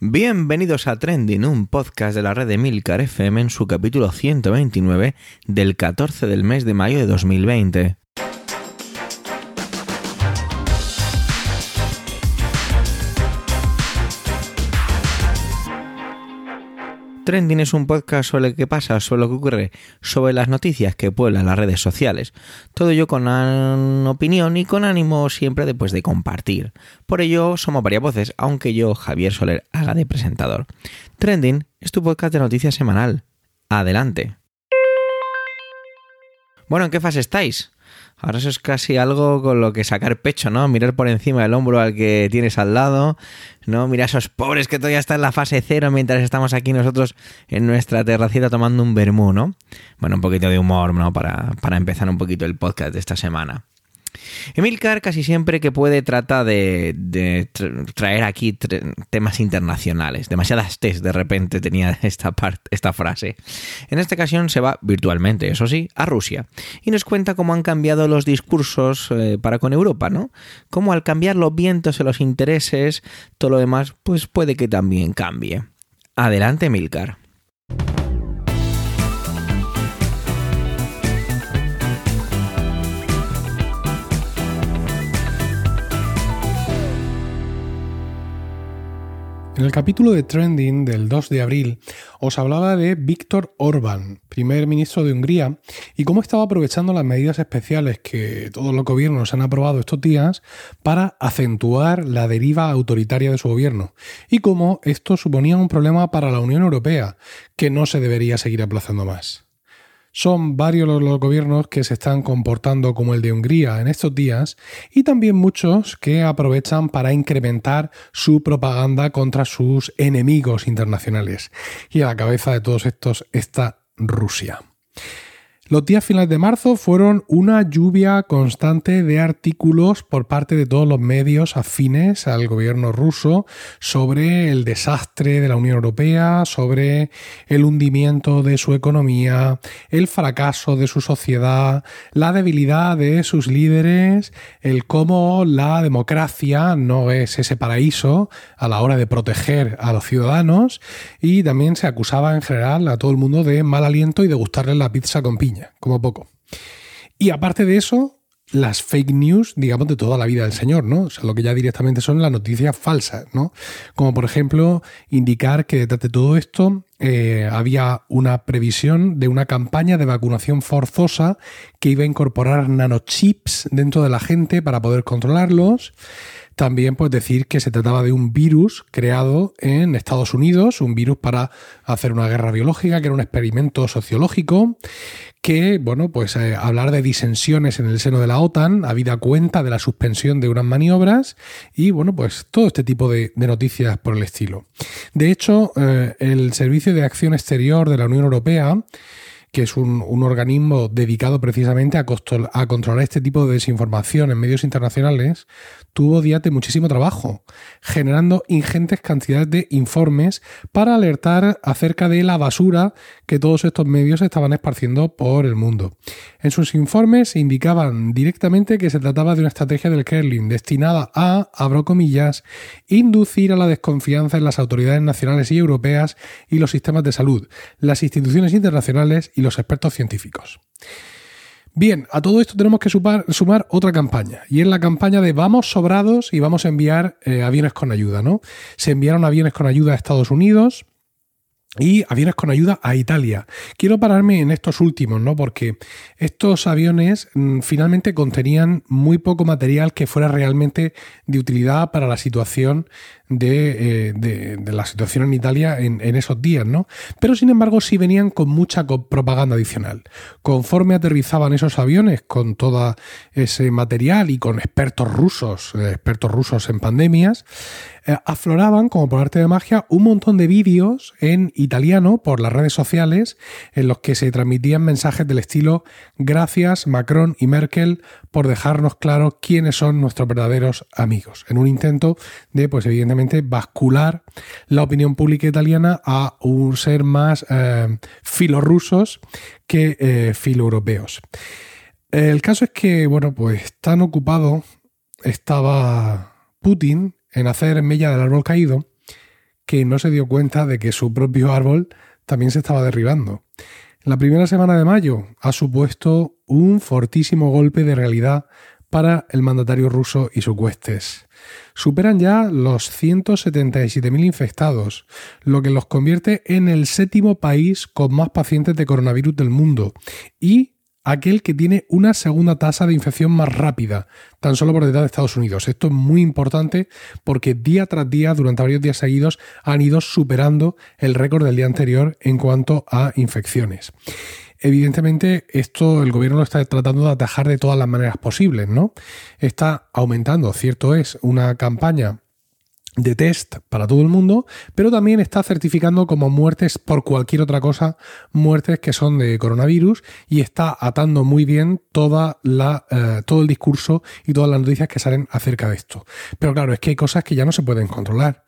Bienvenidos a Trending, un podcast de la red de Milcar FM en su capítulo 129 del 14 del mes de mayo de 2020. Trending es un podcast sobre lo que pasa, sobre lo que ocurre, sobre las noticias que pueblan las redes sociales. Todo ello con opinión y con ánimo siempre después de compartir. Por ello somos varias voces, aunque yo, Javier Soler, haga de presentador. Trending es tu podcast de noticias semanal. Adelante. Bueno, ¿en qué fase estáis? Ahora eso es casi algo con lo que sacar pecho, ¿no? Mirar por encima del hombro al que tienes al lado, ¿no? Mira a esos pobres que todavía están en la fase cero mientras estamos aquí nosotros en nuestra terracita tomando un vermú, ¿no? Bueno, un poquito de humor, ¿no? Para, para empezar un poquito el podcast de esta semana. Emilcar casi siempre que puede trata de, traer aquí temas internacionales. Demasiadas test de repente tenía esta, esta frase. En esta ocasión se va virtualmente, eso sí, a Rusia. Y nos cuenta cómo han cambiado los discursos eh, para con Europa, ¿no? Cómo al cambiar los vientos y los intereses, todo lo demás, pues puede que también cambie. Adelante, Emilcar. En el capítulo de Trending del 2 de abril os hablaba de Víctor Orbán, primer ministro de Hungría, y cómo estaba aprovechando las medidas especiales que todos los gobiernos han aprobado estos días para acentuar la deriva autoritaria de su gobierno, y cómo esto suponía un problema para la Unión Europea, que no se debería seguir aplazando más. Son varios los, gobiernos que se están comportando como el de Hungría en estos días y también muchos que aprovechan para incrementar su propaganda contra sus enemigos internacionales. Y a la cabeza de todos estos está Rusia. Los días finales de marzo fueron una lluvia constante de artículos por parte de todos los medios afines al gobierno ruso sobre el desastre de la Unión Europea, sobre el hundimiento de su economía, el fracaso de su sociedad, la debilidad de sus líderes, el cómo la democracia no es ese paraíso a la hora de proteger a los ciudadanos y también se acusaba en general a todo el mundo de mal aliento y de gustarle la pizza con piña como poco. Y aparte de eso, las fake news, digamos, de toda la vida del señor, ¿no? O sea, lo que ya directamente son las noticias falsas, ¿no? Como por ejemplo, indicar que detrás de todo esto eh, había una previsión de una campaña de vacunación forzosa que iba a incorporar nanochips dentro de la gente para poder controlarlos. También pues decir que se trataba de un virus creado en Estados Unidos, un virus para hacer una guerra biológica, que era un experimento sociológico, que, bueno, pues eh, hablar de disensiones en el seno de la OTAN, habida cuenta de la suspensión de unas maniobras y, bueno, pues todo este tipo de, noticias por el estilo. De hecho, eh, el Servicio de Acción Exterior de la Unión Europea que es un, organismo dedicado precisamente a, a, controlar este tipo de desinformación en medios internacionales, tuvo días de muchísimo trabajo, generando ingentes cantidades de informes para alertar acerca de la basura que todos estos medios estaban esparciendo por el mundo. En sus informes indicaban directamente que se trataba de una estrategia del Kremlin destinada a, abro comillas, inducir a la desconfianza en las autoridades nacionales y europeas y los sistemas de salud, las instituciones internacionales y los expertos científicos. Bien, a todo esto tenemos que sumar, otra campaña, y es la campaña de vamos sobrados y vamos a enviar eh, aviones con ayuda, ¿no? Se enviaron aviones con ayuda a Estados Unidos, y aviones con ayuda a Italia. Quiero pararme en estos últimos, ¿no? Porque estos aviones mm, finalmente contenían muy poco material que fuera realmente de utilidad para la situación de, eh, la situación en Italia en, esos días, ¿no? Pero sin embargo sí venían con mucha propaganda adicional. Conforme aterrizaban esos aviones con todo ese material y con expertos rusos, eh, expertos rusos en pandemias, eh, afloraban, como por arte de magia, un montón de vídeos en italiano por las redes sociales en los que se transmitían mensajes del estilo gracias Macron y Merkel por dejarnos claro quiénes son nuestros verdaderos amigos, en un intento de, pues evidentemente, bascular la opinión pública italiana a un ser más eh, filorrusos que eh, filoeuropeos. El caso es que, bueno, pues tan ocupado estaba Putin en hacer mella del árbol caído, que no se dio cuenta de que su propio árbol también se estaba derribando. La primera semana de mayo ha supuesto un fortísimo golpe de realidad para el mandatario ruso y sus huestes. Superan ya los 177.000 infectados, lo que los convierte en el séptimo país con más pacientes de coronavirus del mundo y aquel que tiene una segunda tasa de infección más rápida, tan solo por detrás de Estados Unidos. Esto es muy importante porque día tras día, durante varios días seguidos, han ido superando el récord del día anterior en cuanto a infecciones. Evidentemente, esto el gobierno lo está tratando de atajar de todas las maneras posibles, ¿no? Está aumentando, cierto es, una campaña de test para todo el mundo, pero también está certificando como muertes por cualquier otra cosa, muertes que son de coronavirus y está atando muy bien toda la, eh, todo el discurso y todas las noticias que salen acerca de esto. Pero claro, es que hay cosas que ya no se pueden controlar.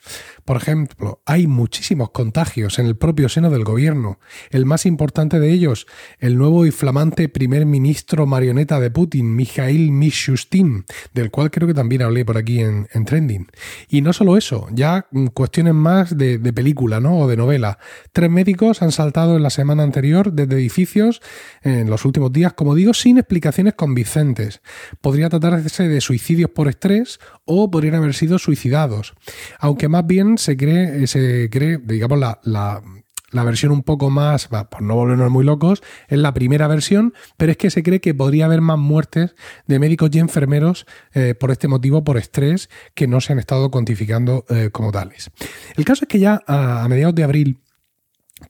Por ejemplo, hay muchísimos contagios en el propio seno del gobierno. El más importante de ellos, el nuevo y flamante primer ministro marioneta de Putin, Mikhail Mishustin, del cual creo que también hablé por aquí en, en Trending. Y no solo eso, ya cuestiones más de, película ¿no? o de novela. Tres médicos han saltado en la semana anterior desde edificios en los últimos días, como digo, sin explicaciones convincentes. Podría tratarse de suicidios por estrés o podrían haber sido suicidados. Aunque más bien se cree, se cree digamos, la, la la versión un poco más, por no volvernos muy locos, es la primera versión, pero es que se cree que podría haber más muertes de médicos y enfermeros eh, por este motivo, por estrés, que no se han estado cuantificando eh, como tales. El caso es que ya a mediados de abril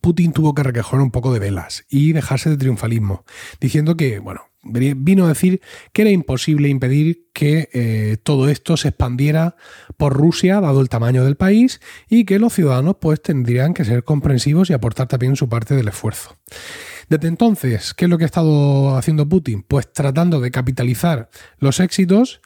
Putin tuvo que recoger un poco de velas y dejarse de triunfalismo, diciendo que, bueno, vino a decir que era imposible impedir que eh, todo esto se expandiera por Rusia, dado el tamaño del país, y que los ciudadanos pues tendrían que ser comprensivos y aportar también su parte del esfuerzo. Desde entonces, ¿qué es lo que ha estado haciendo Putin? Pues tratando de capitalizar los éxitos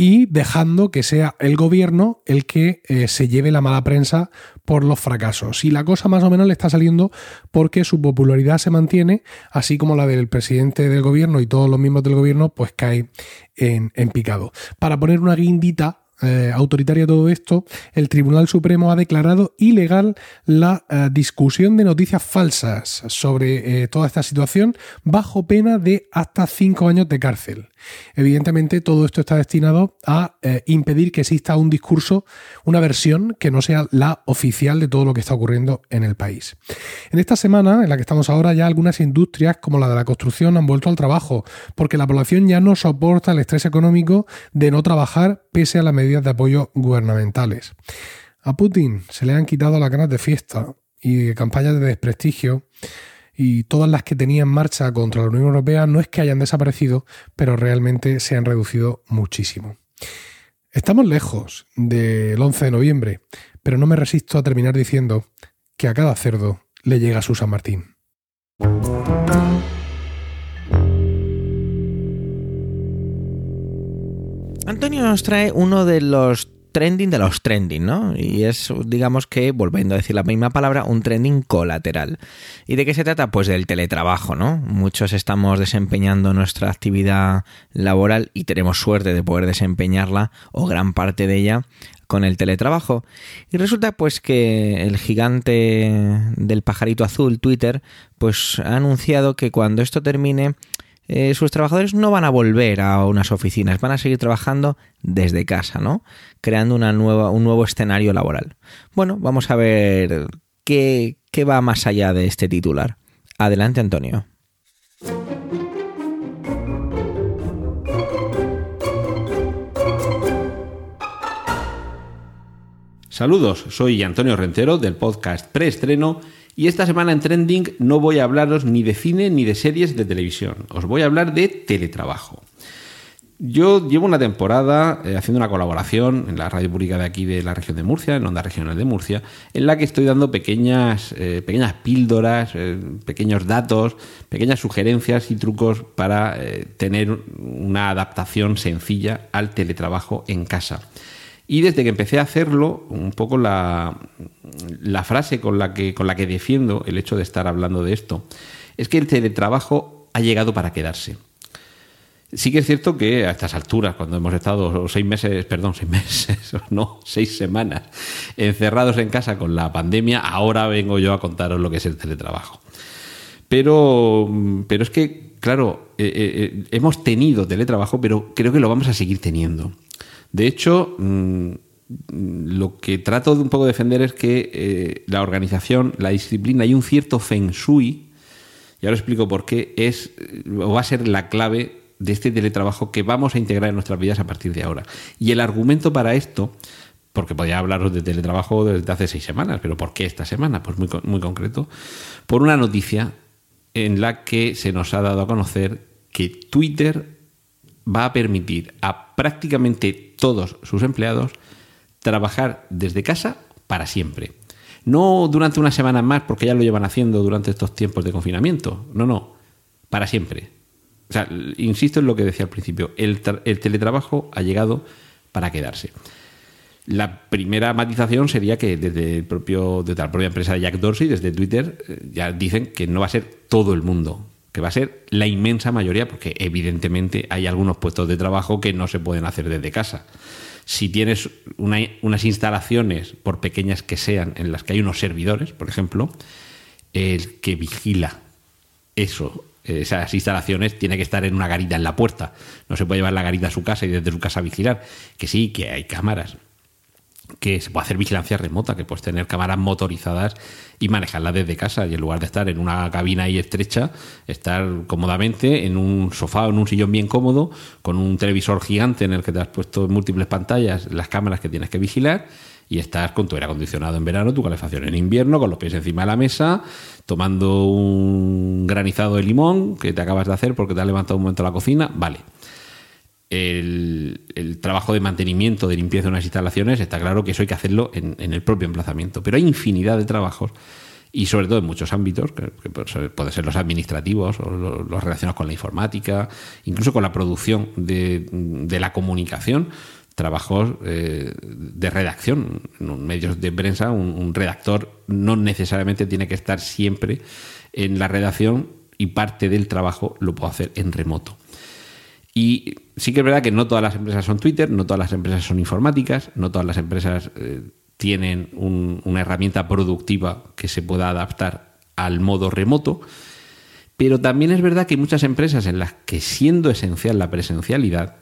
y dejando que sea el gobierno el que eh, se lleve la mala prensa por los fracasos. Y la cosa más o menos le está saliendo porque su popularidad se mantiene, así como la del presidente del gobierno y todos los miembros del gobierno, pues cae en, picado. Para poner una guindita eh, autoritaria todo esto, el Tribunal Supremo ha declarado ilegal la eh, discusión de noticias falsas sobre eh, toda esta situación bajo pena de hasta cinco años de cárcel. Evidentemente, todo esto está destinado a impedir que exista un discurso, una versión que no sea la oficial de todo lo que está ocurriendo en el país. En esta semana en la que estamos ahora, ya algunas industrias, como la de la construcción, han vuelto al trabajo, porque la población ya no soporta el estrés económico de no trabajar pese a la medida de apoyo gubernamentales. A Putin se le han quitado las ganas de fiesta y campañas de desprestigio y todas las que tenía en marcha contra la Unión Europea no es que hayan desaparecido, pero realmente se han reducido muchísimo. Estamos lejos del 11 de noviembre, pero no me resisto a terminar diciendo que a cada cerdo le llega su San Martín. Antonio nos trae uno de los trending de los trending, ¿no? Y es, digamos que, volviendo a decir la misma palabra, un trending colateral. ¿Y de qué se trata? Pues del teletrabajo, ¿no? Muchos estamos desempeñando nuestra actividad laboral y tenemos suerte de poder desempeñarla, o gran parte de ella, con el teletrabajo. Y resulta pues que el gigante del pajarito azul, Twitter, pues ha anunciado que cuando esto termine eh, sus trabajadores no van a volver a unas oficinas, van a seguir trabajando desde casa, ¿no? Creando una nueva, un nuevo escenario laboral. Bueno, vamos a ver qué, qué va más allá de este titular. Adelante, Antonio. Saludos, soy Antonio Rentero del podcast Preestreno y esta semana en Trending no voy a hablaros ni de cine ni de series de televisión, os voy a hablar de teletrabajo. Yo llevo una temporada eh, haciendo una colaboración en la radio pública de aquí de la región de Murcia, en Onda Regional de Murcia, en la que estoy dando pequeñas, eh, pequeñas píldoras, eh, pequeños datos, pequeñas sugerencias y trucos para tener una adaptación sencilla al teletrabajo en casa. Y desde que empecé a hacerlo, un poco la, frase con la, que, con la que defiendo el hecho de estar hablando de esto, es que el teletrabajo ha llegado para quedarse. Sí que es cierto que a estas alturas, cuando hemos estado seis meses, perdón, seis meses, no, seis semanas encerrados en casa con la pandemia, ahora vengo yo a contaros lo que es el teletrabajo. Pero, pero es que, claro, eh, eh, eh, hemos tenido teletrabajo, pero creo que lo vamos a seguir teniendo. De hecho, mm, lo que trato de un poco defender es que la organización, la disciplina y un cierto feng shui, y ahora explico por qué, es o va a ser la clave de este teletrabajo que vamos a integrar en nuestras vidas a partir de ahora. Y el argumento para esto, porque podía hablaros de teletrabajo desde hace seis semanas, pero ¿por qué esta semana? Pues muy, muy concreto, por una noticia en la que se nos ha dado a conocer que Twitter va a permitir a prácticamente todos sus empleados trabajar desde casa para siempre. No durante una semana más, porque ya lo llevan haciendo durante estos tiempos de confinamiento. No, no, para siempre. O sea, insisto en lo que decía al principio, el, teletrabajo ha llegado para quedarse. La primera matización sería que desde, el propio, desde la propia empresa de Jack Dorsey, desde Twitter, eh, ya dicen que no va a ser todo el mundo, que va a ser la inmensa mayoría, porque evidentemente hay algunos puestos de trabajo que no se pueden hacer desde casa. Si tienes unas instalaciones, por pequeñas que sean, en las que hay unos servidores, por ejemplo, el que vigila eso esas instalaciones tiene que estar en una garita en la puerta. No se puede llevar la garita a su casa y desde su casa vigilar. Que sí, que hay cámaras. Que se puede hacer vigilancia remota, que puedes tener cámaras motorizadas y manejarlas desde casa. Y en lugar de estar en una cabina ahí estrecha, estar cómodamente en un sofá o en un sillón bien cómodo, con un televisor gigante en el que te has puesto múltiples pantallas, las cámaras que tienes que vigilar y estás con tu aire acondicionado en verano, tu calefacción en invierno, con los pies encima de la mesa, tomando un granizado de limón que te acabas de hacer porque te has levantado un momento la cocina, vale. El, trabajo de mantenimiento, de limpieza de unas instalaciones, está claro que eso hay que hacerlo en, el propio emplazamiento, pero hay infinidad de trabajos y sobre todo en muchos ámbitos, que, pueden ser los administrativos o los, relacionados con la informática, incluso con la producción de, la comunicación, trabajos eh, de redacción. En medios de prensa, un, redactor no necesariamente tiene que estar siempre en la redacción y parte del trabajo lo puedo hacer en remoto. Y sí que es verdad que no todas las empresas son Twitter, no todas las empresas son informáticas, no todas las empresas eh, tienen una herramienta productiva que se pueda adaptar al modo remoto. Pero también es verdad que hay muchas empresas en las que siendo esencial la presencialidad,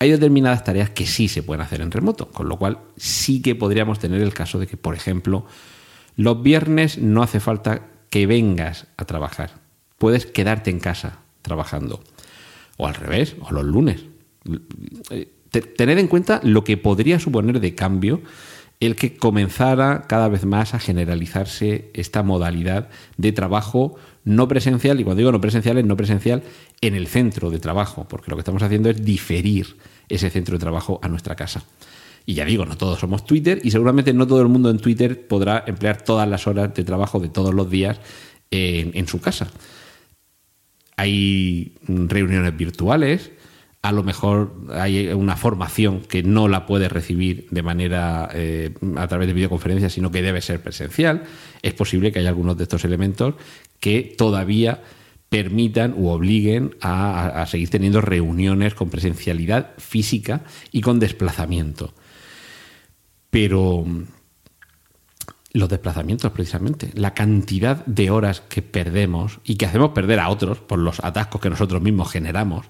hay determinadas tareas que sí se pueden hacer en remoto, con lo cual sí que podríamos tener el caso de que, por ejemplo, los viernes no hace falta que vengas a trabajar. Puedes quedarte en casa trabajando. O al revés, o los lunes. Tened en cuenta lo que podría suponer de cambio el que comenzara cada vez más a generalizarse esta modalidad de trabajo no presencial, y cuando digo no presencial es no presencial en el centro de trabajo, porque lo que estamos haciendo es diferir ese centro de trabajo a nuestra casa. Y ya digo, no todos somos Twitter y seguramente no todo el mundo en Twitter podrá emplear todas las horas de trabajo de todos los días en, su casa. Hay reuniones virtuales, a lo mejor hay una formación que no la puede recibir de manera eh, a través de videoconferencias, sino que debe ser presencial. Es posible que haya algunos de estos elementos que todavía permitan u obliguen a, seguir teniendo reuniones con presencialidad física y con desplazamiento. Pero mm, los desplazamientos, precisamente, la cantidad de horas que perdemos y que hacemos perder a otros por los atascos que nosotros mismos generamos,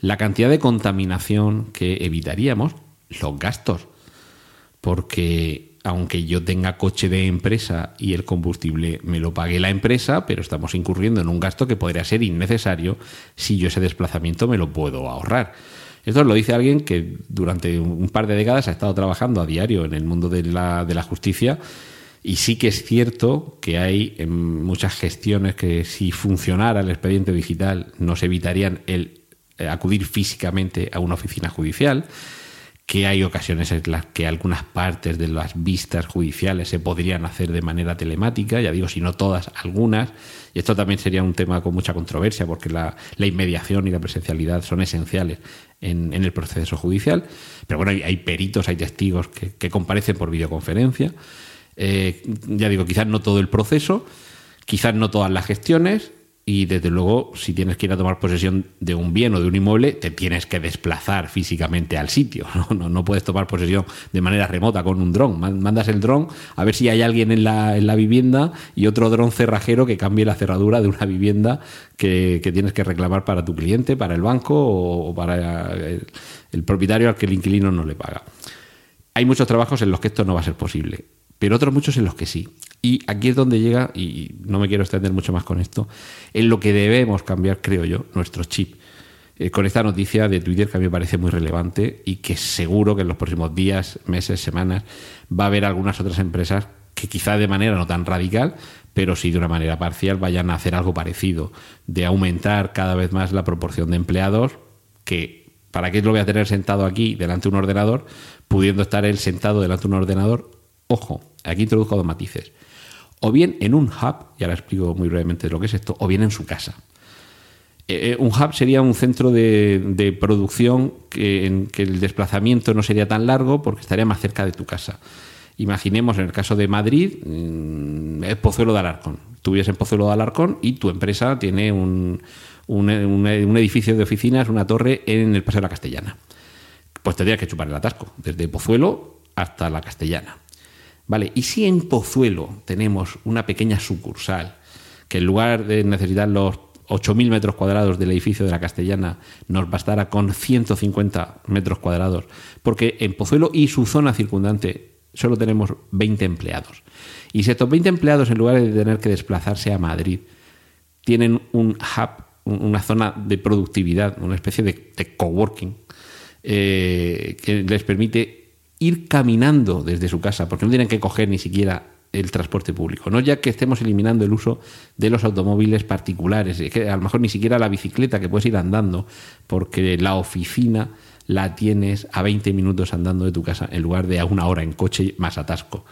la cantidad de contaminación que evitaríamos, los gastos, porque aunque yo tenga coche de empresa y el combustible me lo pague la empresa, pero estamos incurriendo en un gasto que podría ser innecesario si yo ese desplazamiento me lo puedo ahorrar. Esto lo dice alguien que durante un par de décadas ha estado trabajando a diario en el mundo de la, de la justicia y sí que es cierto que hay muchas gestiones que si funcionara el expediente digital nos evitarían el acudir físicamente a una oficina judicial que hay ocasiones en las que algunas partes de las vistas judiciales se podrían hacer de manera telemática, ya digo, si no todas, algunas. Y esto también sería un tema con mucha controversia, porque la, inmediación y la presencialidad son esenciales en, el proceso judicial. Pero bueno, hay, peritos, hay testigos que, comparecen por videoconferencia. Eh, ya digo, quizás no todo el proceso, quizás no todas las gestiones, y desde luego, si tienes que ir a tomar posesión de un bien o de un inmueble, te tienes que desplazar físicamente al sitio. No, no, puedes tomar posesión de manera remota con un dron. Mandas el dron a ver si hay alguien en la, en la vivienda y otro dron cerrajero que cambie la cerradura de una vivienda que, tienes que reclamar para tu cliente, para el banco o para el propietario al que el inquilino no le paga. Hay muchos trabajos en los que esto no va a ser posible pero otros muchos en los que sí. Y aquí es donde llega, y no me quiero extender mucho más con esto, en lo que debemos cambiar, creo yo, nuestro chip. Eh, con esta noticia de Twitter que a mí me parece muy relevante y que seguro que en los próximos días, meses, semanas va a haber algunas otras empresas que quizá de manera no tan radical, pero sí de una manera parcial vayan a hacer algo parecido, de aumentar cada vez más la proporción de empleados que ¿para qué lo voy a tener sentado aquí delante de un ordenador, pudiendo estar él sentado delante de un ordenador Ojo, aquí introduzco dos matices. O bien en un hub, y ahora explico muy brevemente lo que es esto, o bien en su casa. Eh, eh, un hub sería un centro de, producción en que el desplazamiento no sería tan largo porque estaría más cerca de tu casa. Imaginemos en el caso de Madrid, mm, el Pozuelo de Alarcón. Tú vives en Pozuelo de Alarcón y tu empresa tiene un, edificio de oficinas, una torre en el Paseo de la Castellana. Pues tendrías que chupar el atasco, desde Pozuelo hasta la Castellana. Vale, y si en Pozuelo tenemos una pequeña sucursal, que en lugar de necesitar los 8.000 metros cuadrados del edificio de la Castellana, nos bastará con 150 metros cuadrados, porque en Pozuelo y su zona circundante solo tenemos 20 empleados. Y si estos 20 empleados, en lugar de tener que desplazarse a Madrid, tienen un hub, una zona de productividad, una especie de, coworking, eh, que les permite ir caminando desde su casa, porque no tienen que coger ni siquiera el transporte público, no ya que estemos eliminando el uso de los automóviles particulares, que a lo mejor ni siquiera la bicicleta que puedes ir andando, porque la oficina la tienes a 20 minutos andando de tu casa en lugar de a una hora en coche más atasco.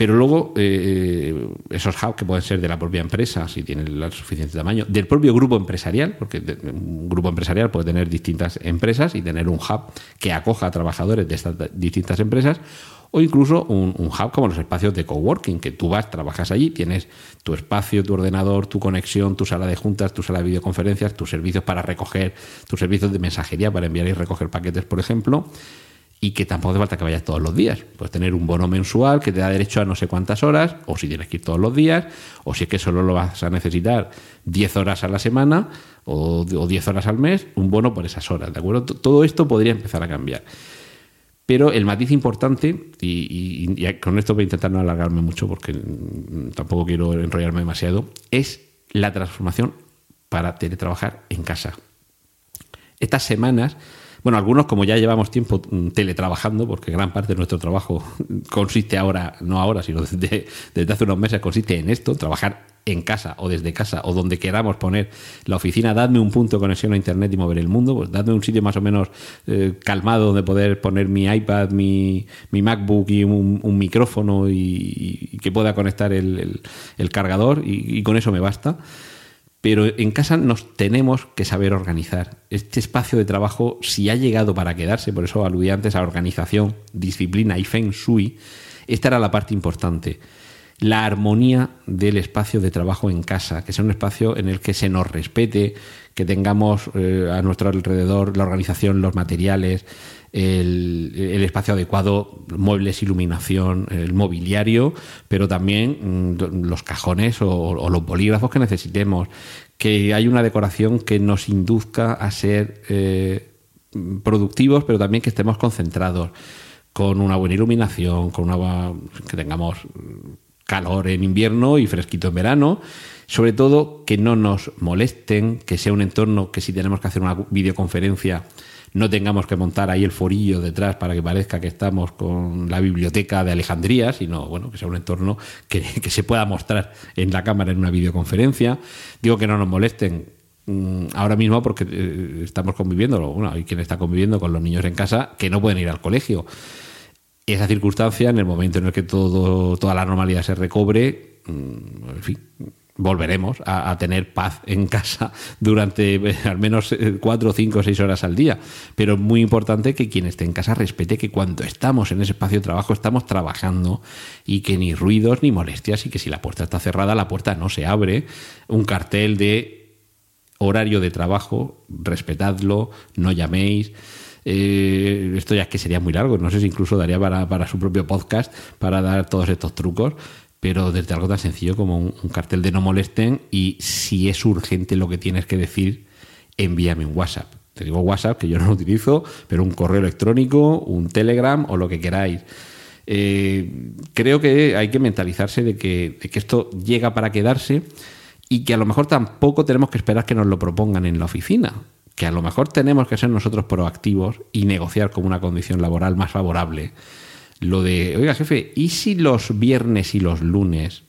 Pero luego, eh, esos hubs que pueden ser de la propia empresa, si tienen el suficiente tamaño, del propio grupo empresarial, porque un grupo empresarial puede tener distintas empresas y tener un hub que acoja a trabajadores de estas distintas empresas, o incluso un, hub como los espacios de coworking, que tú vas, trabajas allí, tienes tu espacio, tu ordenador, tu conexión, tu sala de juntas, tu sala de videoconferencias, tus servicios para recoger, tus servicios de mensajería para enviar y recoger paquetes, por ejemplo y que tampoco hace falta que vayas todos los días. Puedes tener un bono mensual que te da derecho a no sé cuántas horas, o si tienes que ir todos los días, o si es que solo lo vas a necesitar 10 horas a la semana o, 10 horas al mes, un bono por esas horas, ¿de acuerdo? Todo esto podría empezar a cambiar. Pero el matiz importante, y, y con esto voy a intentar no alargarme mucho porque tampoco quiero enrollarme demasiado, es la transformación para teletrabajar en casa. Estas semanas bueno, algunos como ya llevamos tiempo mm, teletrabajando, porque gran parte de nuestro trabajo consiste ahora, no ahora, sino desde, hace unos meses, consiste en esto, trabajar en casa o desde casa o donde queramos poner la oficina, dadme un punto de conexión a Internet y mover el mundo, pues dadme un sitio más o menos eh, calmado donde poder poner mi iPad, mi, MacBook y un, micrófono y, que pueda conectar el, cargador y con eso me basta. Pero en casa nos tenemos que saber organizar. Este espacio de trabajo, si ha llegado para quedarse, por eso aludí antes a organización, disciplina y feng shui, esta era la parte importante. La armonía del espacio de trabajo en casa, que sea un espacio en el que se nos respete, que tengamos eh, a nuestro alrededor la organización, los materiales, el, espacio adecuado, muebles, iluminación, el mobiliario, pero también mm, los cajones o, los bolígrafos que necesitemos, que hay una decoración que nos induzca a ser eh, productivos, pero también que estemos concentrados, con una buena iluminación, con una que tengamos calor en invierno y fresquito en verano. Sobre todo que no nos molesten, que sea un entorno que si tenemos que hacer una videoconferencia no tengamos que montar ahí el forillo detrás para que parezca que estamos con la biblioteca de Alejandría, sino bueno, que sea un entorno que, se pueda mostrar en la cámara en una videoconferencia. Digo que no nos molesten mm, ahora mismo porque eh, estamos conviviendo, bueno, hay quien está conviviendo con los niños en casa que no pueden ir al colegio. Esa circunstancia, en el momento en el que todo, toda la normalidad se recobre, mm, en fin, volveremos a, tener paz en casa durante eh, al menos eh, cuatro, cinco, seis horas al día. Pero es muy importante que quien esté en casa respete que cuando estamos en ese espacio de trabajo estamos trabajando y que ni ruidos ni molestias y que si la puerta está cerrada, la puerta no se abre. Un cartel de horario de trabajo, respetadlo, no llaméis. Eh, esto ya es que sería muy largo, no sé si incluso daría para, para su propio podcast para dar todos estos trucos, pero desde algo tan sencillo como un, cartel de no molesten y si es urgente lo que tienes que decir, envíame un WhatsApp. Te digo WhatsApp, que yo no lo utilizo, pero un correo electrónico, un Telegram o lo que queráis. Eh, creo que hay que mentalizarse de que, de que esto llega para quedarse y que a lo mejor tampoco tenemos que esperar que nos lo propongan en la oficina, que a lo mejor tenemos que ser nosotros proactivos y negociar con una condición laboral más favorable lo de, oiga jefe, ¿y si los viernes y los lunes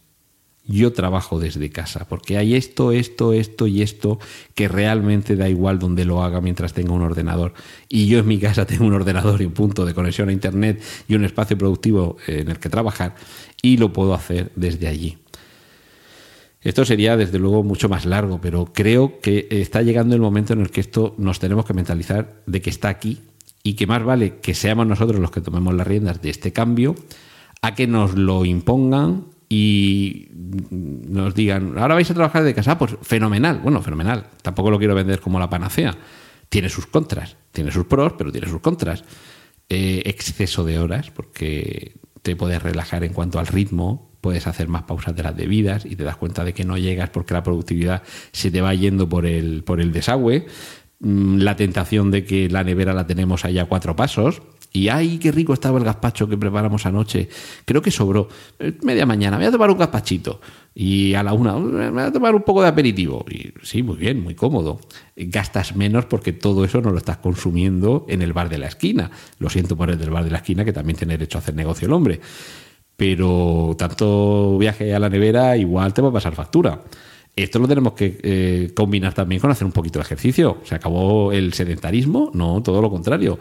yo trabajo desde casa? Porque hay esto, esto, esto y esto que realmente da igual donde lo haga mientras tenga un ordenador. Y yo en mi casa tengo un ordenador y un punto de conexión a Internet y un espacio productivo en el que trabajar y lo puedo hacer desde allí. Esto sería desde luego mucho más largo, pero creo que está llegando el momento en el que esto nos tenemos que mentalizar de que está aquí y que más vale que seamos nosotros los que tomemos las riendas de este cambio a que nos lo impongan y nos digan, ahora vais a trabajar de casa, pues fenomenal, bueno, fenomenal, tampoco lo quiero vender como la panacea, tiene sus contras, tiene sus pros, pero tiene sus contras. Eh, exceso de horas, porque te puedes relajar en cuanto al ritmo, puedes hacer más pausas de las debidas y te das cuenta de que no llegas porque la productividad se te va yendo por el, por el desagüe. Mm, la tentación de que la nevera la tenemos allá a cuatro pasos. Y ay, qué rico estaba el gazpacho que preparamos anoche. Creo que sobró. Eh, media mañana, me voy a tomar un gazpachito. Y a la una, me voy a tomar un poco de aperitivo. Y sí, muy bien, muy cómodo. Gastas menos porque todo eso no lo estás consumiendo en el bar de la esquina. Lo siento por el del bar de la esquina, que también tiene derecho a hacer negocio el hombre. Pero tanto viaje a la nevera igual te va a pasar factura. Esto lo tenemos que eh, combinar también con hacer un poquito de ejercicio. Se acabó el sedentarismo, no, todo lo contrario.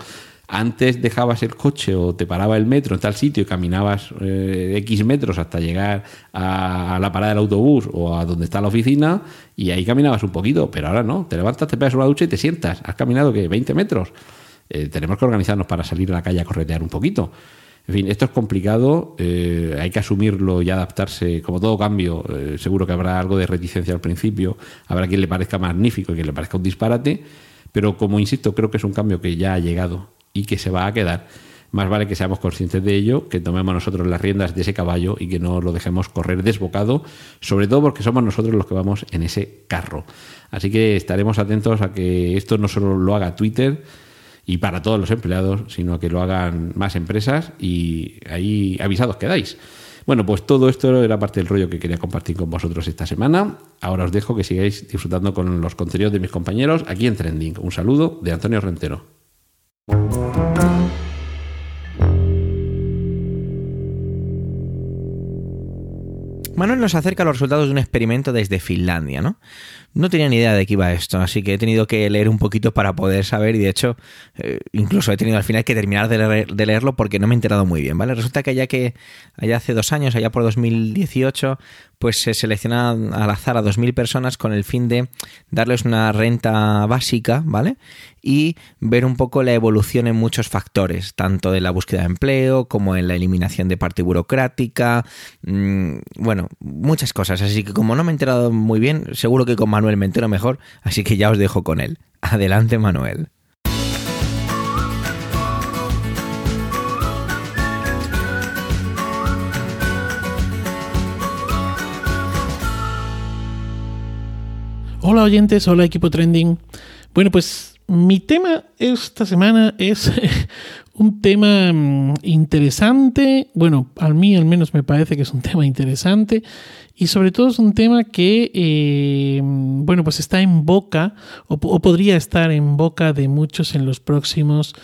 Antes dejabas el coche o te paraba el metro en tal sitio y caminabas eh, X metros hasta llegar a, la parada del autobús o a donde está la oficina y ahí caminabas un poquito, pero ahora no, te levantas, te pegas una ducha y te sientas. Has caminado que 20 metros. Eh, tenemos que organizarnos para salir a la calle a corretear un poquito. En fin, esto es complicado, eh, hay que asumirlo y adaptarse. Como todo cambio, eh, seguro que habrá algo de reticencia al principio, habrá quien le parezca magnífico y quien le parezca un disparate, pero como insisto, creo que es un cambio que ya ha llegado y que se va a quedar. Más vale que seamos conscientes de ello, que tomemos nosotros las riendas de ese caballo y que no lo dejemos correr desbocado, sobre todo porque somos nosotros los que vamos en ese carro. Así que estaremos atentos a que esto no solo lo haga Twitter, y para todos los empleados, sino que lo hagan más empresas y ahí avisados quedáis. Bueno, pues todo esto era parte del rollo que quería compartir con vosotros esta semana. Ahora os dejo que sigáis disfrutando con los contenidos de mis compañeros aquí en Trending. Un saludo de Antonio Rentero. Manuel nos acerca a los resultados de un experimento desde Finlandia, ¿no? No tenía ni idea de qué iba esto, así que he tenido que leer un poquito para poder saber y de hecho eh, incluso he tenido al final que terminar de, leerlo porque no me he enterado muy bien, ¿vale? Resulta que allá que allá hace dos años, allá por 2018, pues se selecciona al azar a 2.000 personas con el fin de darles una renta básica, ¿vale? Y ver un poco la evolución en muchos factores, tanto de la búsqueda de empleo como en la eliminación de parte burocrática, mm, bueno, muchas cosas. Así que como no me he enterado muy bien, seguro que con Manuel me mejor, así que ya os dejo con él. Adelante, Manuel. Hola oyentes, hola equipo trending. Bueno, pues mi tema esta semana es un tema mm, interesante, bueno, a mí al menos me parece que es un tema interesante y sobre todo es un tema que, eh, bueno, pues está en boca o, podría estar en boca de muchos en los próximos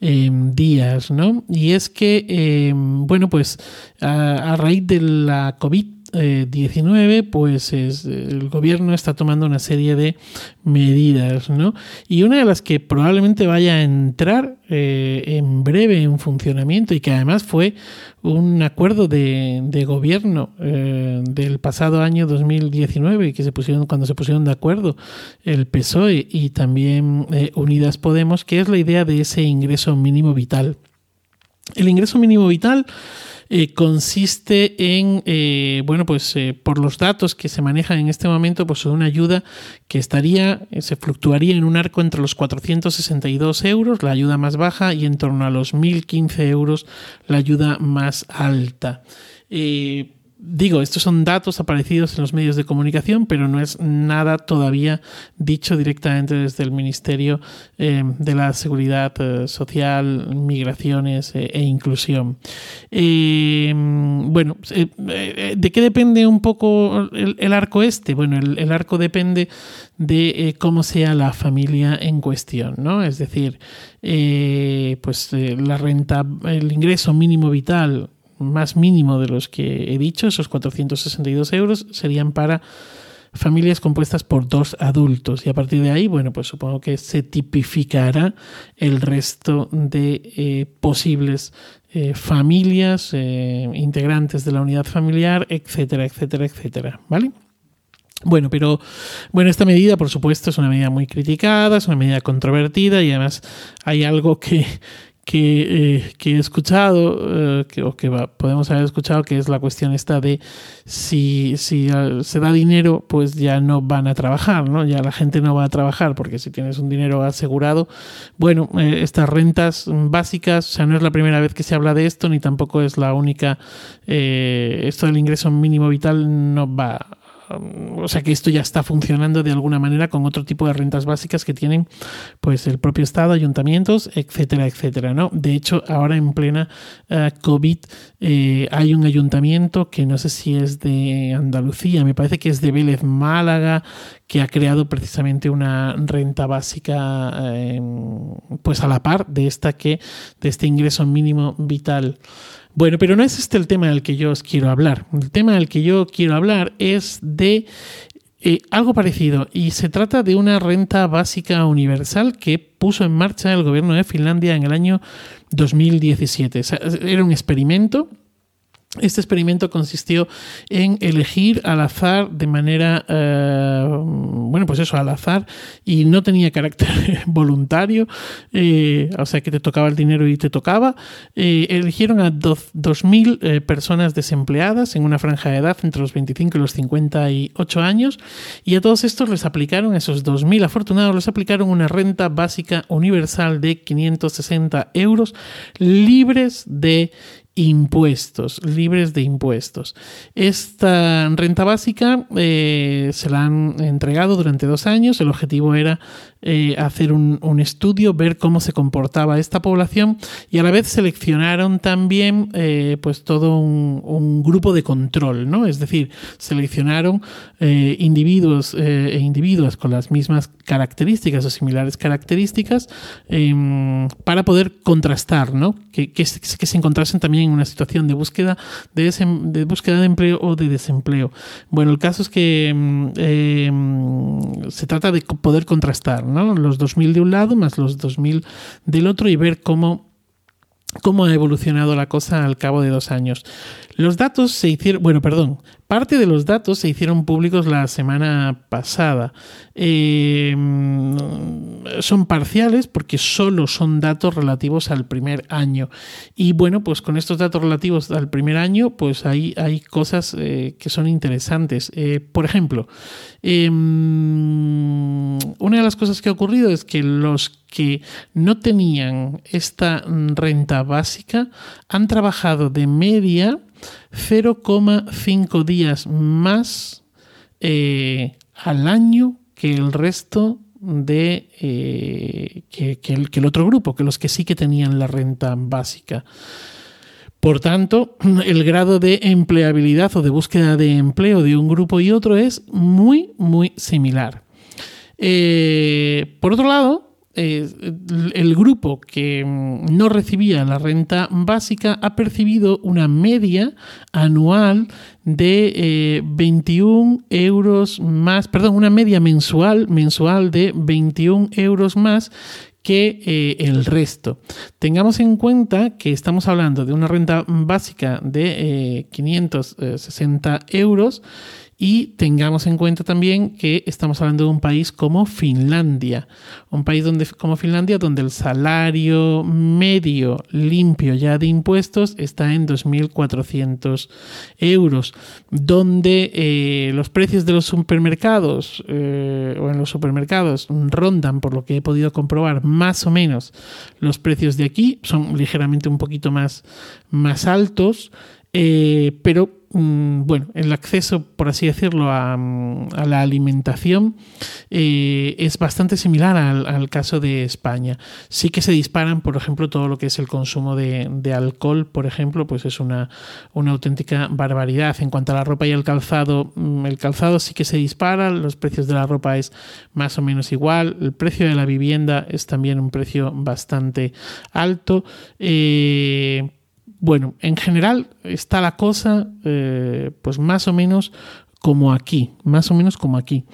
em, días, ¿no? Y es que, em, bueno, pues a, raíz de la COVID 2019, pues es, el gobierno está tomando una serie de medidas, ¿no? Y una de las que probablemente vaya a entrar eh, en breve en funcionamiento y que además fue un acuerdo de, gobierno eh, del pasado año 2019 que se pusieron cuando se pusieron de acuerdo el PSOE y también eh, Unidas Podemos, que es la idea de ese ingreso mínimo vital. El ingreso mínimo vital eh, consiste en, eh, bueno, pues eh, por los datos que se manejan en este momento, pues una ayuda que estaría, se fluctuaría en un arco entre los 462 euros, la ayuda más baja, y en torno a los 1.015 euros, la ayuda más alta digo, estos son datos aparecidos en los medios de comunicación, pero no es nada todavía dicho directamente desde el Ministerio eh, de la Seguridad eh, Social, Migraciones eh, e Inclusión. bueno, ¿de qué depende un poco el, arco este? Bueno, el, arco depende de cómo sea la familia en cuestión, ¿no? Es decir, pues la renta, el ingreso mínimo vital más mínimo de los que he dicho, esos 462 euros, serían para familias compuestas por dos adultos. Y a partir de ahí, bueno, pues supongo que se tipificará el resto de eh, posibles eh, familias, eh, integrantes de la unidad familiar, etcétera, etcétera, etcétera. ¿Vale? Bueno, pero bueno, esta medida, por supuesto, es una medida muy criticada, es una medida controvertida y además hay algo que, que, eh, que he escuchado, eh, que, o que podemos haber escuchado, que es la cuestión esta de si, si ah, se da dinero, pues ya no van a trabajar, ¿no? Ya la gente no va a trabajar, porque si tienes un dinero asegurado, bueno, eh, estas rentas básicas, o sea, no es la primera vez que se habla de esto, ni tampoco es la única, esto del ingreso mínimo vital no va o sea que esto ya está funcionando de alguna manera con otro tipo de rentas básicas que tienen pues el propio Estado, ayuntamientos, etcétera, etcétera, ¿no? De hecho, ahora en plena uh, COVID eh, hay un ayuntamiento que no sé si es de Andalucía, me parece que es de Vélez Málaga, que ha creado precisamente una renta básica eh, pues a la par de esta que de este ingreso mínimo vital. Bueno, pero no es este el tema del que yo os quiero hablar. El tema del que yo quiero hablar es de eh, algo parecido y se trata de una renta básica universal que puso en marcha el gobierno de Finlandia en el año 2017. era un experimento este experimento consistió en elegir al azar de manera, eh, bueno, pues eso, al azar, y no tenía carácter voluntario, eh, o sea que te tocaba el dinero y te tocaba. Eh, eligieron a 2.000 personas desempleadas en una franja de edad entre los 25 y los 58 años, y a todos estos les aplicaron, esos 2.000 afortunados, les aplicaron una renta básica universal de 560 euros libres de impuestos, libres de impuestos. Esta renta básica eh, se la han entregado durante dos años. El objetivo era eh, hacer un, estudio, ver cómo se comportaba esta población y a la vez seleccionaron también eh, pues todo un, grupo de control, ¿no? Es decir, seleccionaron individuos e individuos con las mismas características o similares características em, para poder contrastar, ¿no? Que, que se encontrasen también en una situación de búsqueda de, de, búsqueda de empleo o de desempleo. Bueno, el caso es que mm, em, se trata de poder contrastar. Los 2.000 de un lado más los 2.000 del otro y ver cómo cómo ha evolucionado la cosa al cabo de dos años. Los datos se hicieron, bueno, perdón, parte de los datos se hicieron públicos la semana pasada. Em, son parciales porque solo son datos relativos al primer año. Y bueno, pues con estos datos relativos al primer año, pues hay, hay cosas eh, que son interesantes. Eh, por ejemplo, em, una de las cosas que ha ocurrido es que los que no tenían esta renta básica han trabajado de media 0,5 días más eh, al año que el resto de eh, que, el, que el otro grupo, que los que sí que tenían la renta básica. Por tanto, el grado de empleabilidad o de búsqueda de empleo de un grupo y otro es muy, muy similar. Eh, por otro lado, eh, el grupo que mm, no recibía la renta básica ha percibido una media anual de 21 euros más, perdón, una media mensual, mensual de 21 euros más que eh, el resto. Tengamos en cuenta que estamos hablando de una renta básica de 560 eh, euros y tengamos en cuenta también que estamos hablando de un país como Finlandia, un país donde, como Finlandia donde el salario medio limpio ya de impuestos está en 2.400 euros, donde eh, los precios de los supermercados eh, o en los supermercados rondan, por lo que he podido comprobar, más o menos los precios de aquí, son ligeramente un poquito más, más altos. Eh, pero bueno, el acceso, por así decirlo, a, mm, la alimentación eh, es bastante similar al, caso de España. Sí que se disparan, por ejemplo, todo lo que es el consumo de, alcohol, por ejemplo, pues es una, auténtica barbaridad. En cuanto a la ropa y el calzado, mm, el calzado sí que se dispara, los precios de la ropa es más o menos igual, el precio de la vivienda es también un precio bastante alto. Eh, bueno, en general está la cosa eh, pues más o menos como aquí, más o menos como aquí.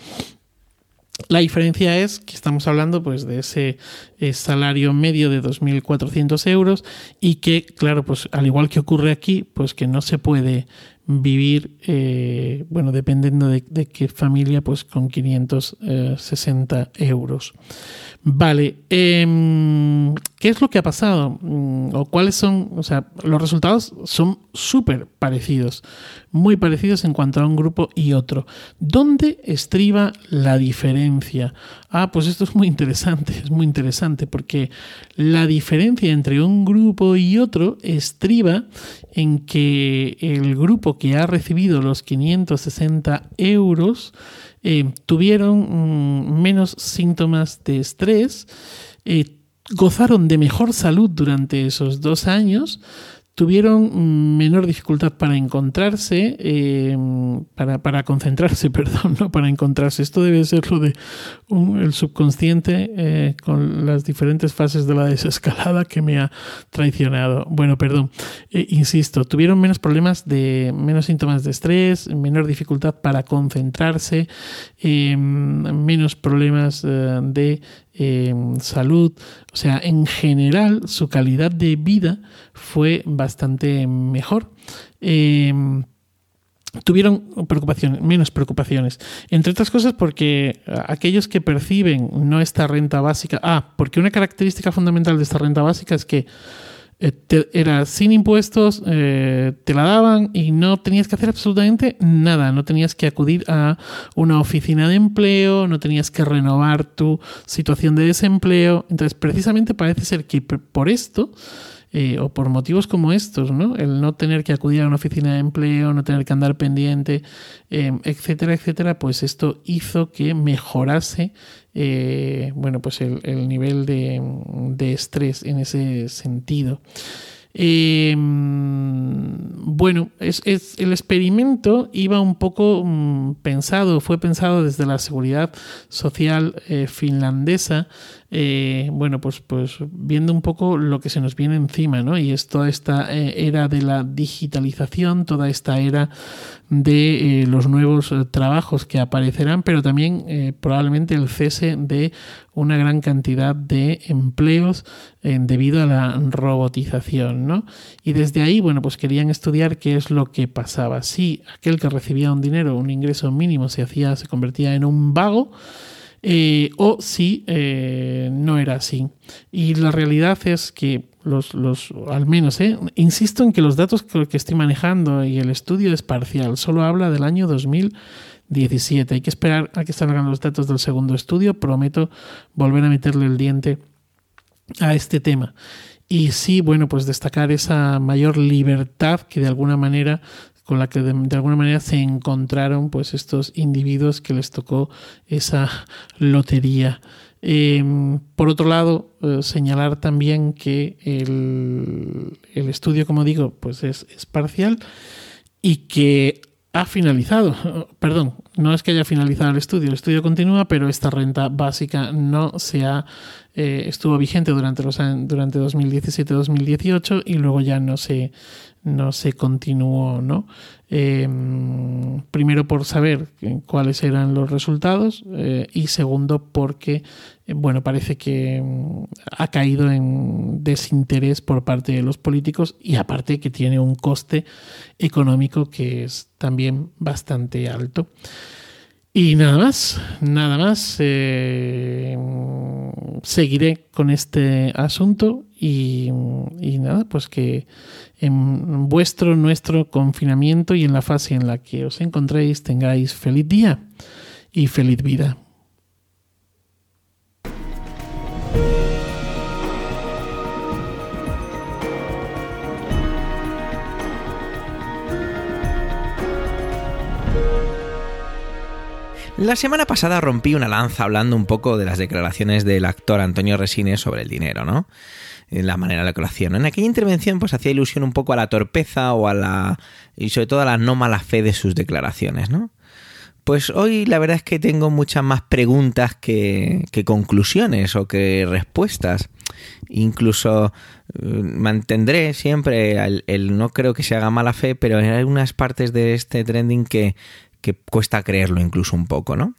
La diferencia es que estamos hablando pues, de ese eh, salario medio de 2.400 euros y que, claro, pues al igual que ocurre aquí, pues que no se puede vivir, eh, bueno, dependiendo de, qué familia, pues con 560 euros. Vale, em, ¿qué es lo que ha pasado? Mm, ¿O cuáles son? O sea, los resultados son súper parecidos, muy parecidos en cuanto a un grupo y otro. ¿Dónde estriba la diferencia? Ah, pues esto es muy interesante, es muy interesante porque la diferencia entre un grupo y otro estriba en que el grupo que ha recibido los 560 euros eh, tuvieron mm, menos síntomas de estrés, eh, gozaron de mejor salud durante esos dos años, tuvieron menor dificultad para encontrarse, eh, para, para, concentrarse, perdón, no para encontrarse. Esto debe ser lo de subconsciente eh, con las diferentes fases de la desescalada que me ha traicionado. Bueno, perdón, eh, insisto, tuvieron menos problemas de, menos síntomas de estrés, menor dificultad para concentrarse, menos problemas de salud. O sea, en general su calidad de vida fue bastante mejor. Em, tuvieron preocupaciones, menos preocupaciones. Entre otras cosas porque aquellos que perciben no esta renta básica, ah, porque una característica fundamental de esta renta básica es que eh, era sin impuestos, eh, te la daban y no tenías que hacer absolutamente nada, no tenías que acudir a una oficina de empleo, no tenías que renovar tu situación de desempleo. Entonces, precisamente parece ser que por esto eh, o por motivos como estos, ¿no? El no tener que acudir a una oficina de empleo, no tener que andar pendiente, eh, etcétera, etcétera, pues esto hizo que mejorase, eh, bueno, pues el, nivel de, de, estrés en ese sentido. bueno, es, es, el experimento iba un poco mm, pensado, fue pensado desde la seguridad social finlandesa eh, bueno, pues, pues viendo un poco lo que se nos viene encima, ¿no? Y es toda esta eh, era de la digitalización, toda esta era de eh, los nuevos trabajos que aparecerán, pero también probablemente el cese de una gran cantidad de empleos debido a la robotización, ¿no? Y desde ahí, bueno, pues querían estudiar qué es lo que pasaba. Si aquel que recibía un dinero, un ingreso mínimo, se hacía, se convertía en un vago, eh, o si eh, no era así. Y la realidad es que los, los al menos, eh, insisto en que los datos que, estoy manejando y el estudio es parcial, solo habla del año 2017. Hay que esperar a que salgan los datos del segundo estudio. Prometo volver a meterle el diente a este tema. Y sí, bueno, pues destacar esa mayor libertad que de alguna manera con la que de, alguna manera se encontraron pues estos individuos que les tocó esa lotería. Em, por otro lado, eh, señalar también que el, estudio, como digo, pues es, parcial y que ha finalizado, perdón, no es que haya finalizado el estudio, el estudio continúa, pero esta renta básica no se ha, eh, estuvo vigente durante los durante 2017-2018 y luego ya no se, no se continuó, ¿no? Em, primero por saber cuáles eran los resultados eh, y segundo porque, eh, bueno, parece que mm, ha caído en desinterés por parte de los políticos y aparte que tiene un coste económico que es también bastante alto. Y nada más, nada más. Eh, seguiré con este asunto y, y, nada, pues que en vuestro, nuestro confinamiento y en la fase en la que os encontréis tengáis feliz día y feliz vida. La semana pasada rompí una lanza hablando un poco de las declaraciones del actor Antonio Resines sobre el dinero, ¿no? La manera en la que lo hacían. En aquella intervención pues hacía ilusión un poco a la torpeza o a la... y sobre todo a la no mala fe de sus declaraciones, ¿no? Pues hoy la verdad es que tengo muchas más preguntas que, conclusiones o que respuestas. Incluso eh, mantendré siempre el, el, no creo que se haga mala fe, pero hay algunas partes de este trending que que cuesta creerlo incluso un poco, ¿no?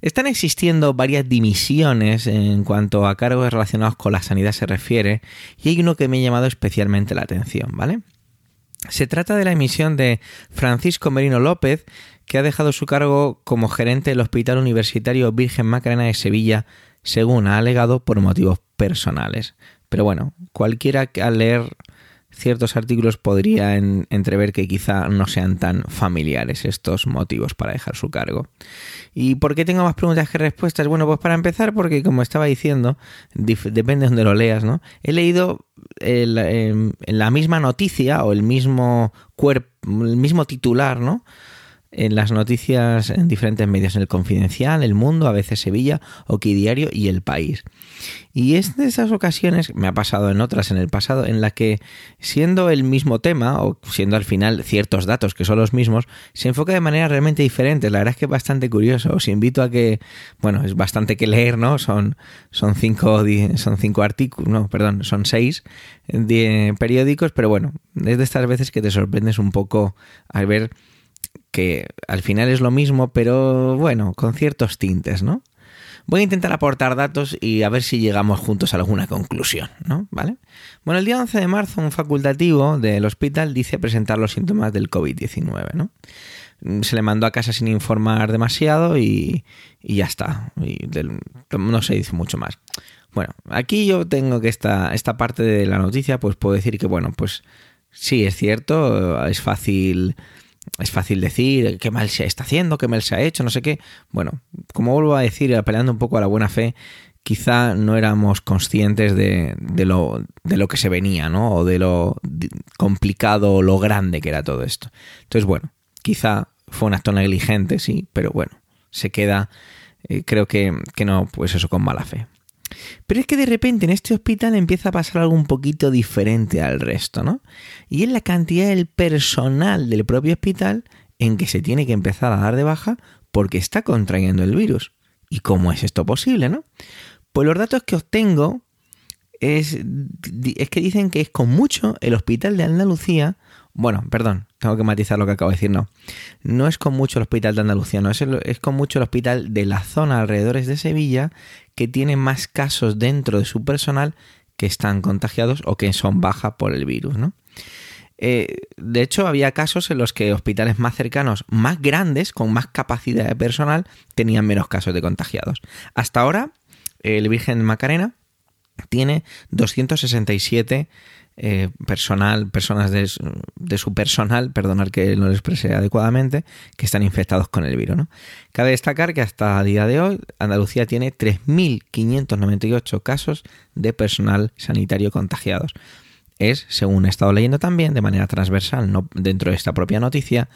Están existiendo varias dimisiones en cuanto a cargos relacionados con la sanidad se refiere y hay uno que me ha llamado especialmente la atención, ¿vale? Se trata de la emisión de Francisco Merino López, que ha dejado su cargo como gerente del Hospital Universitario Virgen Macarena de Sevilla, según ha alegado por motivos personales. Pero bueno, cualquiera que al leer ciertos artículos podría entrever que quizá no sean tan familiares estos motivos para dejar su cargo. ¿Y por qué tengo más preguntas que respuestas? Bueno, pues para empezar, porque como estaba diciendo, depende de donde lo leas, ¿no? He leído em, la misma noticia o el mismo el mismo titular, ¿no? En las noticias en diferentes medios, en el Confidencial, El Mundo, a veces Sevilla, Oki Diario y El País. Y es de esas ocasiones, me ha pasado en otras en el pasado, en la que siendo el mismo tema, o siendo al final ciertos datos que son los mismos, se enfoca de manera realmente diferente. La verdad es que es bastante curioso. Os invito a que, bueno, es bastante que leer, ¿no? Son, son cinco, son cinco artículos, no, perdón, son seis periódicos, pero bueno, es de estas veces que te sorprendes un poco al ver que al final es lo mismo, pero bueno, con ciertos tintes, ¿no? Voy a intentar aportar datos y a ver si llegamos juntos a alguna conclusión, ¿no? ¿Vale? Bueno, el día 11 de marzo un facultativo del hospital dice presentar los síntomas del COVID-19, ¿no? Se le mandó a casa sin informar demasiado y, ya está. Y no se dice mucho más. Bueno, aquí yo tengo que esta, esta parte de la noticia, pues puedo decir que, bueno, pues sí, es cierto, es fácil es fácil decir qué mal se está haciendo, qué mal se ha hecho, no sé qué. Bueno, como vuelvo a decir, apelando un poco a la buena fe, quizá no éramos conscientes de, lo, de lo que se venía, ¿no? O de lo complicado o lo grande que era todo esto. Entonces, bueno, quizá fue un acto negligente, sí, pero bueno, se queda, eh, creo que, que no, pues eso, con mala fe. Pero es que de repente en este hospital empieza a pasar algo un poquito diferente al resto, ¿no? Y es la cantidad del personal del propio hospital en que se tiene que empezar a dar de baja porque está contrayendo el virus. ¿Y cómo es esto posible, no? Pues los datos que obtengo es, es que dicen que es con mucho el hospital de Andalucía bueno, perdón, tengo que matizar lo que acabo de decir, no. No es con mucho el hospital de Andalucía, no, es, con mucho el hospital de la zona alrededores de Sevilla que tiene más casos dentro de su personal que están contagiados o que son baja por el virus, ¿no? Eh, de hecho, había casos en los que hospitales más cercanos, más grandes, con más capacidad de personal, tenían menos casos de contagiados. Hasta ahora, el Virgen Macarena tiene 267 eh, personal, personas de, su personal, perdonar que no lo expresé adecuadamente, que están infectados con el virus. Cabe destacar que hasta el día de hoy Andalucía tiene 3.598 casos de personal sanitario contagiados. Es, según he estado leyendo también, de manera transversal, no dentro de esta propia noticia,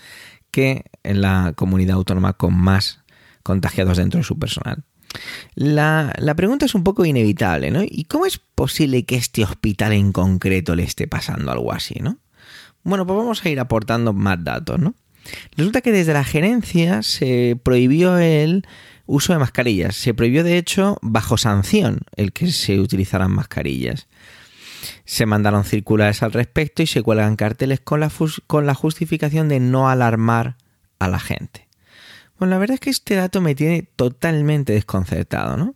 que en la comunidad autónoma con más contagiados dentro de su personal. La, pregunta es un poco inevitable, ¿no? ¿Y cómo es posible que este hospital en concreto le esté pasando algo así, ¿no? Bueno, pues vamos a ir aportando más datos, ¿no? Resulta que desde la gerencia se prohibió el uso de mascarillas. Se prohibió, de hecho, bajo sanción el que se utilizaran mascarillas. Se mandaron circulares al respecto y se cuelgan carteles con la, con la justificación de no alarmar a la gente. Bueno, la verdad es que este dato me tiene totalmente desconcertado, ¿no?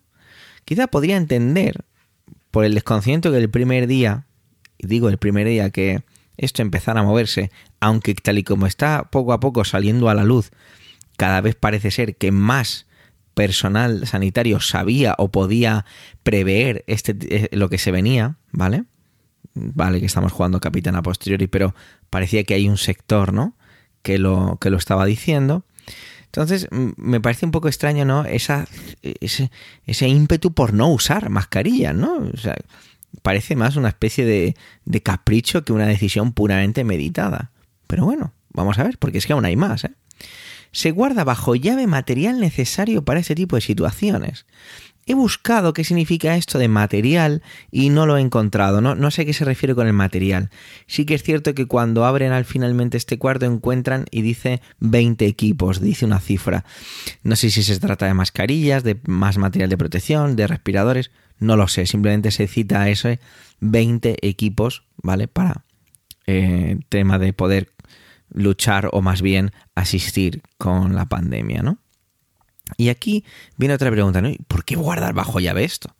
Quizá podría entender por el desconcierto que el primer día, digo el primer día que esto empezara a moverse, aunque tal y como está poco a poco saliendo a la luz, cada vez parece ser que más personal sanitario sabía o podía prever este, eh, lo que se venía, ¿vale? Vale, que estamos jugando capitán a posteriori, pero parecía que hay un sector, ¿no? Que lo, que lo estaba diciendo. Entonces, me parece un poco extraño, ¿no? Esa, ese, ímpetu por no usar mascarilla, ¿no? O sea, parece más una especie de, de capricho que una decisión puramente meditada. Pero bueno, vamos a ver, porque es que aún hay más, ¿eh? se guarda bajo llave material necesario para ese tipo de situaciones. He buscado qué significa esto de material y no lo he encontrado, no, no sé qué se refiere con el material. Sí que es cierto que cuando abren al finalmente este cuarto encuentran y dice 20 equipos, dice una cifra. No sé si se trata de mascarillas, de más material de protección, de respiradores, no lo sé, simplemente se cita eso, 20 equipos, ¿vale? Para eh, tema de poder luchar o más bien asistir con la pandemia, ¿no? Y aquí viene otra pregunta, ¿no? ¿Por qué guardar bajo llave esto?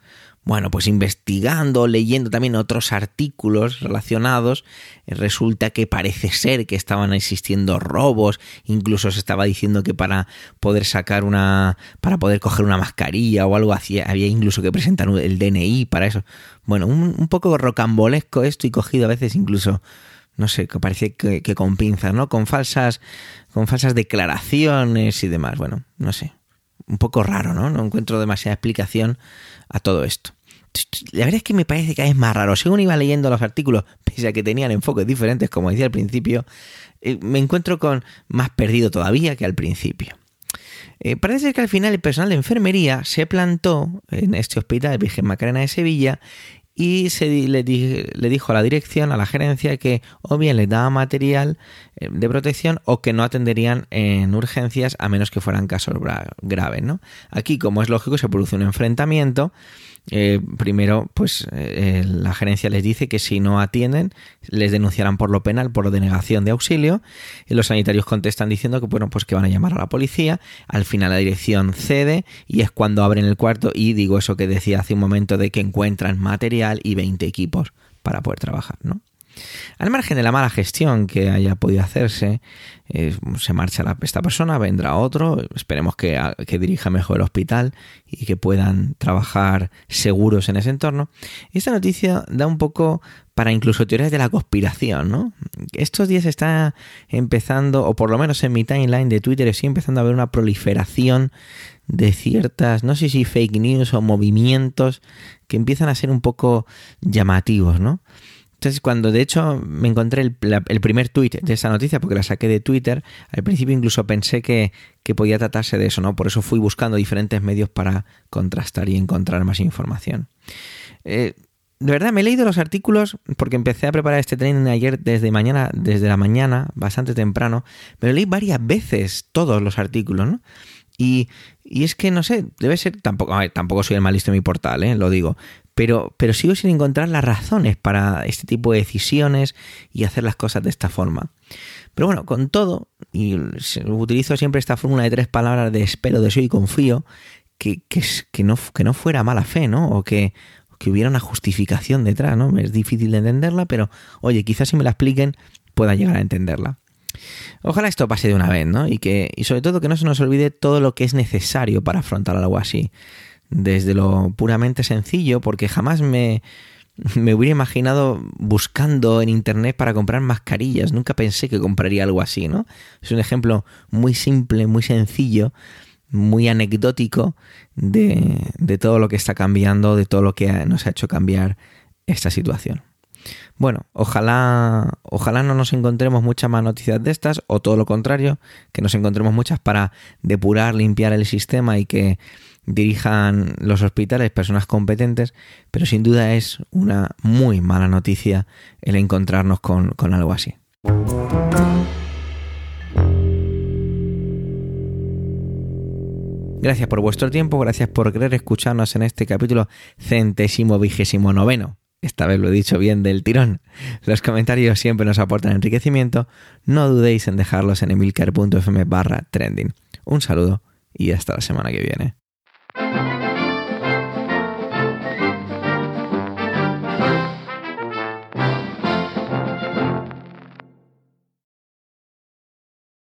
Bueno, pues investigando, leyendo también otros artículos relacionados, eh, resulta que parece ser que estaban existiendo robos, incluso se estaba diciendo que para poder sacar una, para poder coger una mascarilla o algo así, había incluso que presentar el DNI para eso. Bueno, un, un poco rocambolesco esto y cogido a veces incluso no sé, que parece que, con pinzas, ¿no? Con falsas, con falsas declaraciones y demás. Bueno, no sé. Un poco raro, ¿no? No encuentro demasiada explicación a todo esto. La verdad es que me parece que es más raro. Según iba leyendo los artículos, pese a que tenían enfoques diferentes, como decía al principio, eh, me encuentro con más perdido todavía que al principio. Eh, parece ser que al final el personal de enfermería se plantó en este hospital, Virgen Macarena de Sevilla, y se le, le, dijo a la dirección, a la gerencia, que o bien les daba material eh, de protección o que no atenderían en urgencias a menos que fueran casos graves. ¿no? Aquí, como es lógico, se produce un enfrentamiento eh, primero, pues eh, la gerencia les dice que si no atienden, les denunciarán por lo penal, por denegación de auxilio. Y los sanitarios contestan diciendo que, bueno, pues que van a llamar a la policía. Al final la dirección cede y es cuando abren el cuarto y digo eso que decía hace un momento de que encuentran material y 20 equipos para poder trabajar, ¿no? Al margen de la mala gestión que haya podido hacerse, eh, se marcha esta persona, vendrá otro, esperemos que, que, dirija mejor el hospital y que puedan trabajar seguros en ese entorno. Esta noticia da un poco para incluso teorías de la conspiración, ¿no? Estos días está empezando, o por lo menos en mi timeline de Twitter, estoy empezando a ver una proliferación de ciertas, no sé si fake news o movimientos que empiezan a ser un poco llamativos, ¿no? Entonces, cuando de hecho me encontré el, primer tweet de esa noticia, porque la saqué de Twitter, al principio incluso pensé que, podía tratarse de eso, ¿no? Por eso fui buscando diferentes medios para contrastar y encontrar más información. Eh, de verdad, me he leído los artículos porque empecé a preparar este training ayer desde mañana, desde la mañana, bastante temprano. Me lo leí varias veces todos los artículos, ¿no? Y, es que no sé, debe ser, tampoco, tampoco soy el más listo de mi portal, ¿eh? lo digo, pero, pero sigo sin encontrar las razones para este tipo de decisiones y hacer las cosas de esta forma. Pero bueno, con todo, y utilizo siempre esta fórmula de tres palabras de espero, deseo y confío, que, que, no, que no fuera mala fe, ¿no? O que, que hubiera una justificación detrás, ¿no? Es difícil de entenderla, pero oye, quizás si me la expliquen pueda llegar a entenderla. Ojalá esto pase de una vez, ¿no? Y que, y sobre todo que no se nos olvide todo lo que es necesario para afrontar algo así desde lo puramente sencillo, porque jamás me, me hubiera imaginado buscando en internet para comprar mascarillas. Nunca pensé que compraría algo así, ¿no? Es un ejemplo muy simple, muy sencillo, muy anecdótico de, de todo lo que está cambiando, de todo lo que nos ha hecho cambiar esta situación. Bueno, ojalá, ojalá no nos encontremos muchas más noticias de estas, o todo lo contrario, que nos encontremos muchas para depurar, limpiar el sistema y que dirijan los hospitales personas competentes, pero sin duda es una muy mala noticia el encontrarnos con, con algo así. Gracias por vuestro tiempo, gracias por querer escucharnos en este capítulo centésimo vigésimo noveno. Esta vez lo he dicho bien del tirón. Los comentarios siempre nos aportan enriquecimiento. No dudéis en dejarlos en emilcar.fm barra trending. Un saludo y hasta la semana que viene.